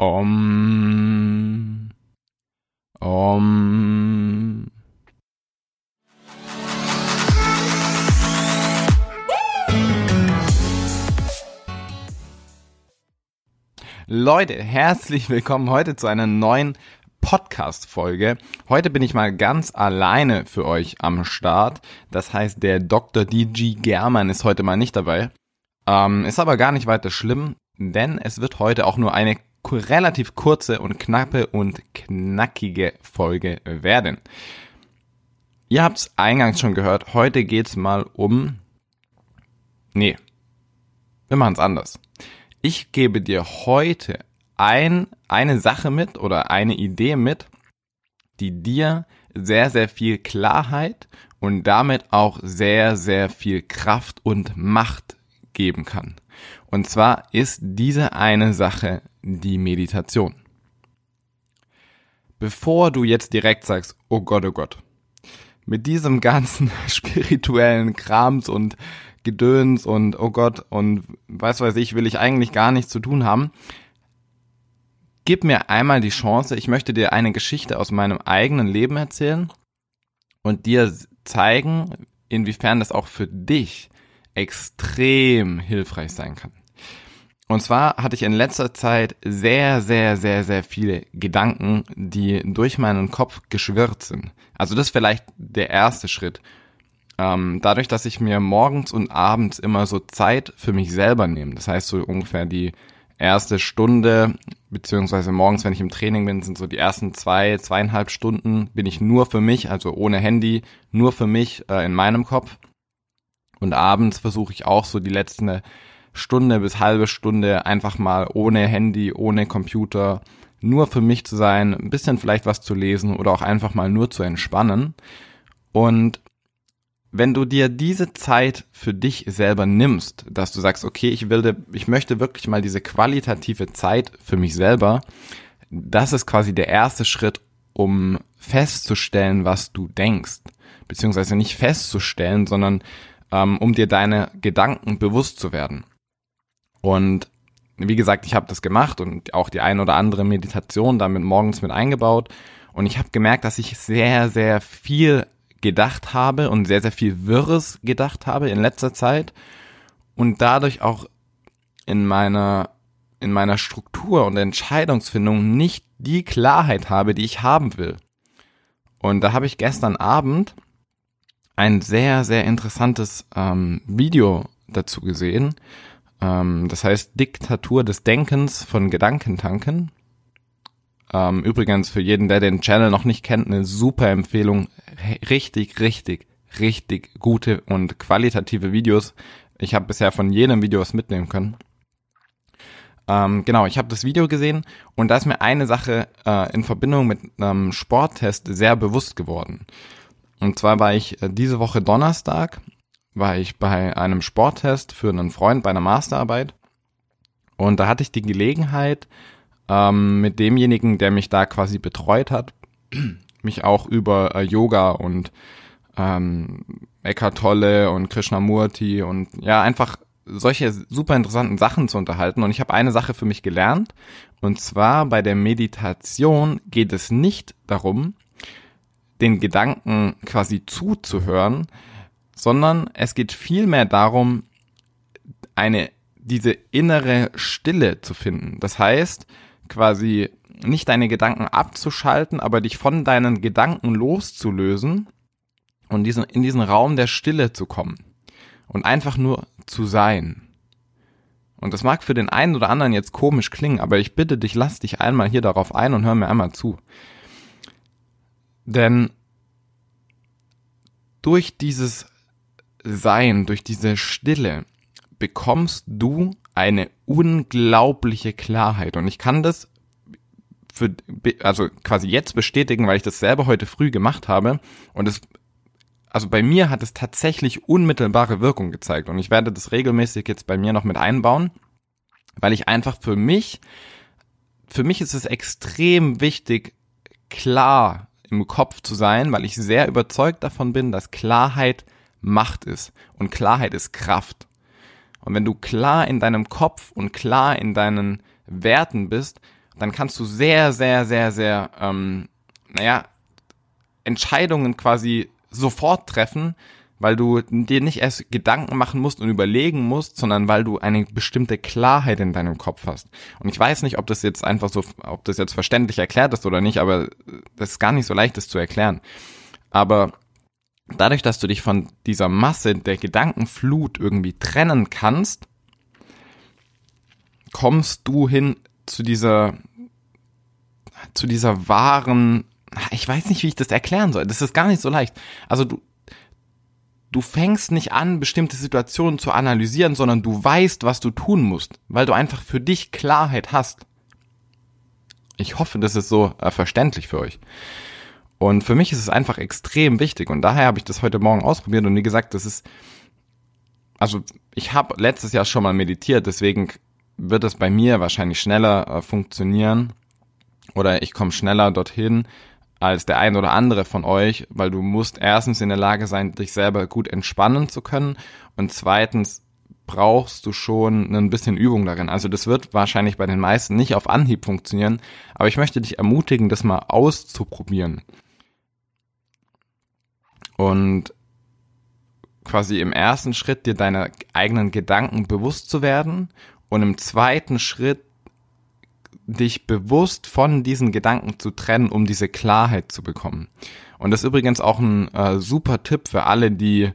Om. Om. Leute, herzlich willkommen heute zu einer neuen Podcast-Folge. Heute bin ich mal ganz alleine für euch am Start. Das heißt, der Dr. DG German ist heute mal nicht dabei. Ähm, ist aber gar nicht weiter schlimm, denn es wird heute auch nur eine relativ kurze und knappe und knackige Folge werden. Ihr habt es eingangs schon gehört, heute geht's mal um... Nee, wir machen es anders. Ich gebe dir heute ein, eine Sache mit oder eine Idee mit, die dir sehr, sehr viel Klarheit und damit auch sehr, sehr viel Kraft und Macht geben kann. Und zwar ist diese eine Sache die Meditation. Bevor du jetzt direkt sagst, oh Gott, oh Gott, mit diesem ganzen spirituellen Krams und Gedöns und oh Gott und was weiß ich, will ich eigentlich gar nichts zu tun haben. Gib mir einmal die Chance, ich möchte dir eine Geschichte aus meinem eigenen Leben erzählen und dir zeigen, inwiefern das auch für dich extrem hilfreich sein kann. Und zwar hatte ich in letzter Zeit sehr, sehr, sehr, sehr viele Gedanken, die durch meinen Kopf geschwirrt sind. Also das ist vielleicht der erste Schritt. Ähm, dadurch, dass ich mir morgens und abends immer so Zeit für mich selber nehme, das heißt so ungefähr die erste Stunde, beziehungsweise morgens, wenn ich im Training bin, sind so die ersten zwei, zweieinhalb Stunden, bin ich nur für mich, also ohne Handy, nur für mich äh, in meinem Kopf. Und abends versuche ich auch so die letzte Stunde bis halbe Stunde einfach mal ohne Handy, ohne Computer, nur für mich zu sein, ein bisschen vielleicht was zu lesen oder auch einfach mal nur zu entspannen. Und wenn du dir diese Zeit für dich selber nimmst, dass du sagst, okay, ich will, ich möchte wirklich mal diese qualitative Zeit für mich selber, das ist quasi der erste Schritt, um festzustellen, was du denkst. Beziehungsweise nicht festzustellen, sondern ähm, um dir deine Gedanken bewusst zu werden. Und wie gesagt, ich habe das gemacht und auch die ein oder andere Meditation damit morgens mit eingebaut. Und ich habe gemerkt, dass ich sehr, sehr viel gedacht habe und sehr, sehr viel Wirres gedacht habe in letzter Zeit und dadurch auch in meiner, in meiner Struktur und Entscheidungsfindung nicht die Klarheit habe, die ich haben will. Und da habe ich gestern Abend ein sehr, sehr interessantes ähm, Video dazu gesehen. Ähm, das heißt Diktatur des Denkens von Gedankentanken. Ähm, übrigens für jeden, der den Channel noch nicht kennt, eine super Empfehlung. Richtig, richtig, richtig gute und qualitative Videos. Ich habe bisher von jedem Video was mitnehmen können. Ähm, genau, ich habe das Video gesehen und da ist mir eine Sache äh, in Verbindung mit einem Sporttest sehr bewusst geworden. Und zwar war ich äh, diese Woche Donnerstag, war ich bei einem Sporttest für einen Freund bei einer Masterarbeit. Und da hatte ich die Gelegenheit, ähm, mit demjenigen, der mich da quasi betreut hat, mich auch über äh, Yoga und ähm, Eckhart Tolle und Krishnamurti und ja, einfach solche super interessanten Sachen zu unterhalten. Und ich habe eine Sache für mich gelernt. Und zwar bei der Meditation geht es nicht darum, den Gedanken quasi zuzuhören, sondern es geht vielmehr darum, eine, diese innere Stille zu finden. Das heißt, quasi nicht deine Gedanken abzuschalten, aber dich von deinen Gedanken loszulösen und diesen, in diesen Raum der Stille zu kommen und einfach nur zu sein. Und das mag für den einen oder anderen jetzt komisch klingen, aber ich bitte dich, lass dich einmal hier darauf ein und hör mir einmal zu. Denn durch dieses Sein, durch diese Stille bekommst du eine unglaubliche Klarheit. Und ich kann das für, also quasi jetzt bestätigen, weil ich das selber heute früh gemacht habe. Und es, also bei mir hat es tatsächlich unmittelbare Wirkung gezeigt. Und ich werde das regelmäßig jetzt bei mir noch mit einbauen, weil ich einfach für mich, für mich ist es extrem wichtig, klar im Kopf zu sein, weil ich sehr überzeugt davon bin, dass Klarheit Macht ist und Klarheit ist Kraft. Und wenn du klar in deinem Kopf und klar in deinen Werten bist, dann kannst du sehr, sehr, sehr, sehr, ähm, naja, Entscheidungen quasi sofort treffen, weil du dir nicht erst Gedanken machen musst und überlegen musst, sondern weil du eine bestimmte Klarheit in deinem Kopf hast. Und ich weiß nicht, ob das jetzt einfach so, ob das jetzt verständlich erklärt ist oder nicht, aber das ist gar nicht so leicht, das zu erklären. Aber dadurch, dass du dich von dieser Masse der Gedankenflut irgendwie trennen kannst, kommst du hin zu dieser, zu dieser wahren, ich weiß nicht, wie ich das erklären soll. Das ist gar nicht so leicht. Also du, du fängst nicht an, bestimmte Situationen zu analysieren, sondern du weißt, was du tun musst, weil du einfach für dich Klarheit hast. Ich hoffe, das ist so äh, verständlich für euch. Und für mich ist es einfach extrem wichtig. Und daher habe ich das heute Morgen ausprobiert. Und wie gesagt, das ist, also ich habe letztes Jahr schon mal meditiert, deswegen wird es bei mir wahrscheinlich schneller äh, funktionieren. Oder ich komme schneller dorthin, als der ein oder andere von euch, weil du musst erstens in der Lage sein, dich selber gut entspannen zu können. Und zweitens brauchst du schon ein bisschen Übung darin. Also das wird wahrscheinlich bei den meisten nicht auf Anhieb funktionieren, aber ich möchte dich ermutigen, das mal auszuprobieren. Und quasi im ersten Schritt dir deine eigenen Gedanken bewusst zu werden und im zweiten Schritt dich bewusst von diesen Gedanken zu trennen, um diese Klarheit zu bekommen. Und das ist übrigens auch ein äh, super Tipp für alle, die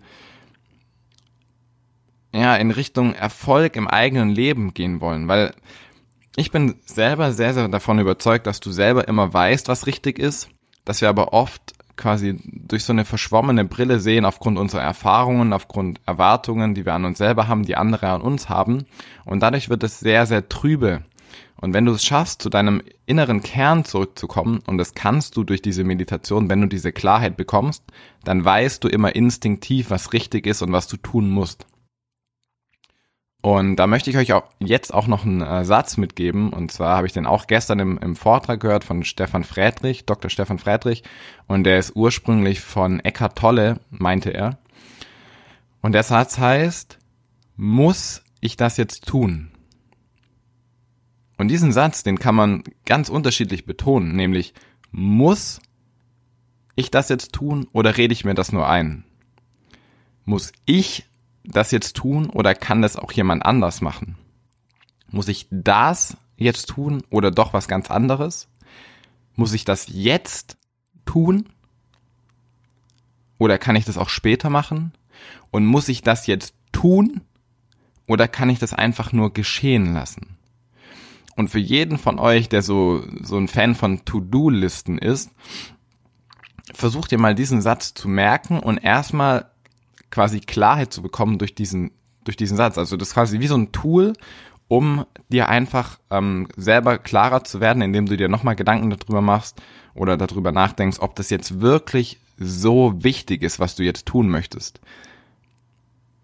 ja in Richtung Erfolg im eigenen Leben gehen wollen, weil ich bin selber sehr, sehr davon überzeugt, dass du selber immer weißt, was richtig ist, dass wir aber oft quasi durch so eine verschwommene Brille sehen aufgrund unserer Erfahrungen, aufgrund Erwartungen, die wir an uns selber haben, die andere an uns haben. Und dadurch wird es sehr, sehr trübe und wenn du es schaffst, zu deinem inneren Kern zurückzukommen, und das kannst du durch diese Meditation, wenn du diese Klarheit bekommst, dann weißt du immer instinktiv, was richtig ist und was du tun musst. Und da möchte ich euch auch jetzt auch noch einen äh, Satz mitgeben. Und zwar habe ich den auch gestern im, im Vortrag gehört von Stefan Friedrich, Dr. Stefan Friedrich. Und der ist ursprünglich von Eckhart Tolle, meinte er. Und der Satz heißt, muss ich das jetzt tun? Und diesen Satz, den kann man ganz unterschiedlich betonen, nämlich muss ich das jetzt tun oder rede ich mir das nur ein? Muss ich das jetzt tun oder kann das auch jemand anders machen? Muss ich das jetzt tun oder doch was ganz anderes? Muss ich das jetzt tun? Oder kann ich das auch später machen? Und muss ich das jetzt tun? Oder kann ich das einfach nur geschehen lassen? Und für jeden von euch, der so, so ein Fan von To-Do-Listen ist, versucht ihr mal diesen Satz zu merken und erstmal quasi Klarheit zu bekommen durch diesen, durch diesen Satz. Also das ist quasi wie so ein Tool, um dir einfach ähm, selber klarer zu werden, indem du dir nochmal Gedanken darüber machst oder darüber nachdenkst, ob das jetzt wirklich so wichtig ist, was du jetzt tun möchtest.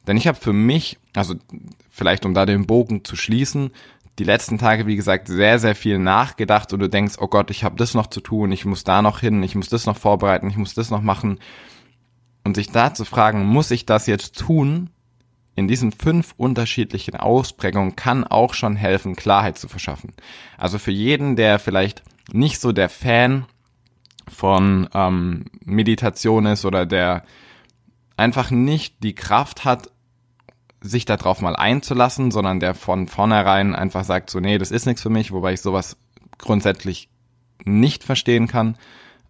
Denn ich habe für mich, also vielleicht um da den Bogen zu schließen, die letzten Tage, wie gesagt, sehr, sehr viel nachgedacht und du denkst, oh Gott, ich habe das noch zu tun, ich muss da noch hin, ich muss das noch vorbereiten, ich muss das noch machen. Und sich da zu fragen, muss ich das jetzt tun? In diesen fünf unterschiedlichen Ausprägungen kann auch schon helfen, Klarheit zu verschaffen. Also für jeden, der vielleicht nicht so der Fan von ähm, Meditation ist oder der einfach nicht die Kraft hat, sich darauf mal einzulassen, sondern der von vornherein einfach sagt, so, nee, das ist nichts für mich, wobei ich sowas grundsätzlich nicht verstehen kann.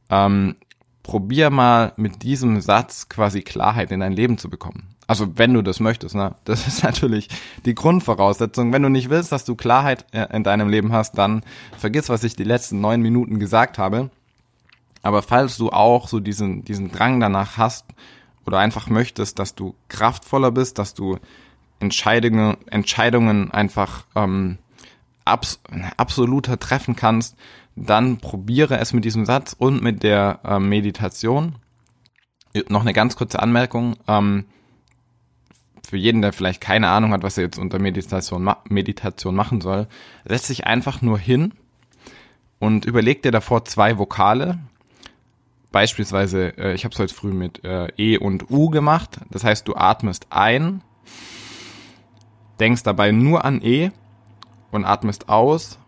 Ähm, probier mal mit diesem Satz quasi Klarheit in dein Leben zu bekommen. Also wenn du das möchtest, ne? Das ist natürlich die Grundvoraussetzung. Wenn du nicht willst, dass du Klarheit äh, in deinem Leben hast, dann vergiss, was ich die letzten neun Minuten gesagt habe. Aber falls du auch so diesen, diesen Drang danach hast, oder einfach möchtest, dass du kraftvoller bist, dass du Entscheidungen, Entscheidungen einfach ähm, abs absoluter treffen kannst, dann probiere es mit diesem Satz und mit der äh, Meditation. Noch eine ganz kurze Anmerkung. Ähm, für jeden, der vielleicht keine Ahnung hat, was er jetzt unter Meditation, ma Meditation machen soll, setz dich einfach nur hin und überleg dir davor zwei Vokale, beispielsweise, äh, ich habe es heute früh mit äh, E und U gemacht. Das heißt, du atmest ein, denkst dabei nur an E und atmest aus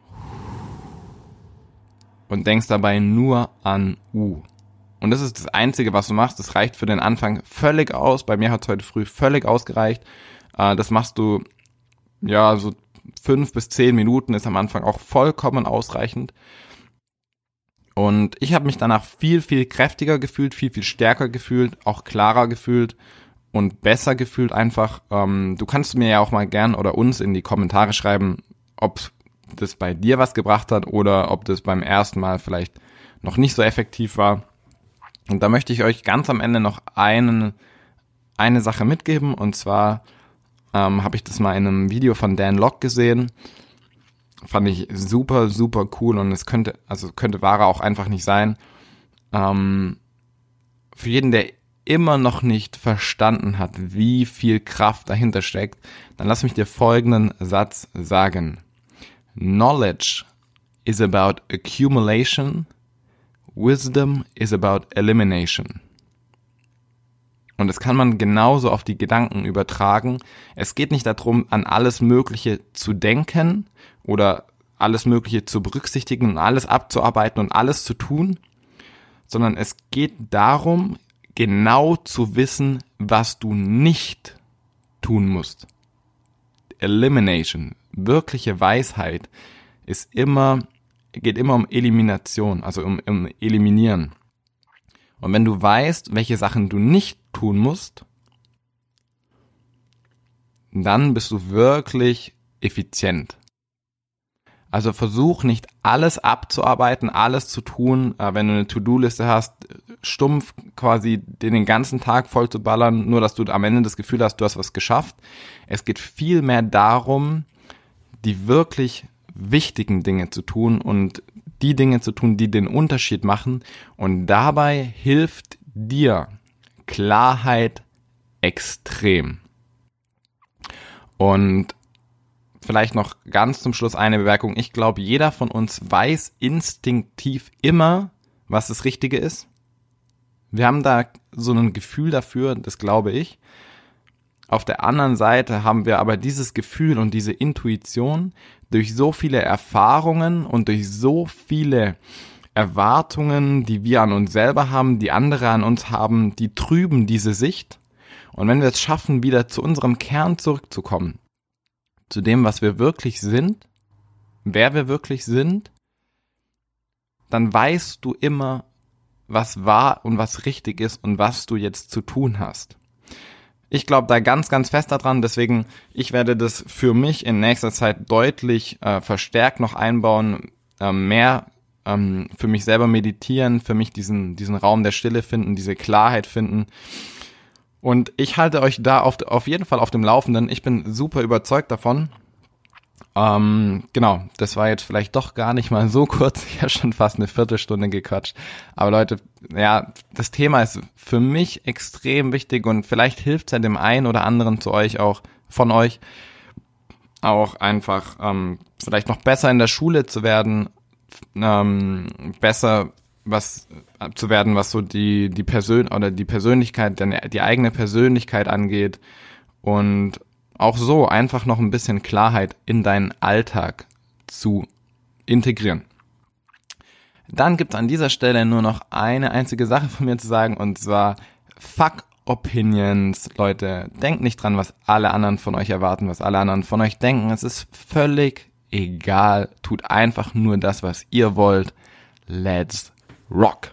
und denkst dabei nur an U. Und das ist das Einzige, was du machst. Das reicht für den Anfang völlig aus. Bei mir hat es heute früh völlig ausgereicht. Äh, das machst du, ja, so fünf bis zehn Minuten ist am Anfang auch vollkommen ausreichend. Und ich habe mich danach viel, viel kräftiger gefühlt, viel, viel stärker gefühlt, auch klarer gefühlt und besser gefühlt einfach. Ähm, du kannst mir ja auch mal gern oder uns in die Kommentare schreiben, ob das bei dir was gebracht hat oder ob das beim ersten Mal vielleicht noch nicht so effektiv war. Und da möchte ich euch ganz am Ende noch einen, eine Sache mitgeben und zwar ähm, habe ich das mal in einem Video von Dan Locke gesehen fand ich super, super cool und es könnte, also könnte Ware auch einfach nicht sein. Ähm, für jeden, der immer noch nicht verstanden hat, wie viel Kraft dahinter steckt, dann lass mich dir folgenden Satz sagen. Knowledge is about accumulation, wisdom is about elimination. Und das kann man genauso auf die Gedanken übertragen. Es geht nicht darum, an alles Mögliche zu denken oder alles Mögliche zu berücksichtigen und alles abzuarbeiten und alles zu tun, sondern es geht darum, genau zu wissen, was du nicht tun musst. Elimination, wirkliche Weisheit ist immer, geht immer um Elimination, also um, um Eliminieren. Und wenn du weißt, welche Sachen du nicht tun musst, dann bist du wirklich effizient. Also versuch nicht alles abzuarbeiten, alles zu tun, äh, wenn du eine To-Do-Liste hast, stumpf quasi den ganzen Tag voll zu ballern, nur dass du am Ende das Gefühl hast, du hast was geschafft. Es geht viel mehr darum, die wirklich wichtigen Dinge zu tun und die Dinge zu tun, die den Unterschied machen. Und dabei hilft dir Klarheit extrem. Und vielleicht noch ganz zum Schluss eine Bemerkung. Ich glaube, jeder von uns weiß instinktiv immer, was das Richtige ist. Wir haben da so ein Gefühl dafür, das glaube ich. Auf der anderen Seite haben wir aber dieses Gefühl und diese Intuition durch so viele Erfahrungen und durch so viele Erwartungen, die wir an uns selber haben, die andere an uns haben, die trüben diese Sicht. Und wenn wir es schaffen, wieder zu unserem Kern zurückzukommen, zu dem, was wir wirklich sind, wer wir wirklich sind, dann weißt du immer, was wahr und was richtig ist und was du jetzt zu tun hast. Ich glaube da ganz, ganz fest daran, deswegen, ich werde das für mich in nächster Zeit deutlich äh, verstärkt noch einbauen, äh, mehr ähm, für mich selber meditieren, für mich diesen, diesen Raum der Stille finden, diese Klarheit finden und ich halte euch da auf, auf jeden Fall auf dem Laufenden. Ich bin super überzeugt davon. Ähm, genau, das war jetzt vielleicht doch gar nicht mal so kurz. Ich habe schon fast eine Viertelstunde gequatscht. Aber Leute, ja, das Thema ist für mich extrem wichtig und vielleicht hilft es ja dem einen oder anderen zu euch auch, von euch, auch einfach ähm, vielleicht noch besser in der Schule zu werden, ähm, besser was zu werden, was so die die Persön oder die Persönlichkeit, die eigene Persönlichkeit angeht und auch so einfach noch ein bisschen Klarheit in deinen Alltag zu integrieren. Dann gibt es an dieser Stelle nur noch eine einzige Sache von mir zu sagen und zwar Fuck Opinions. Leute, denkt nicht dran, was alle anderen von euch erwarten, was alle anderen von euch denken. Es ist völlig egal. Tut einfach nur das, was ihr wollt. Let's rock.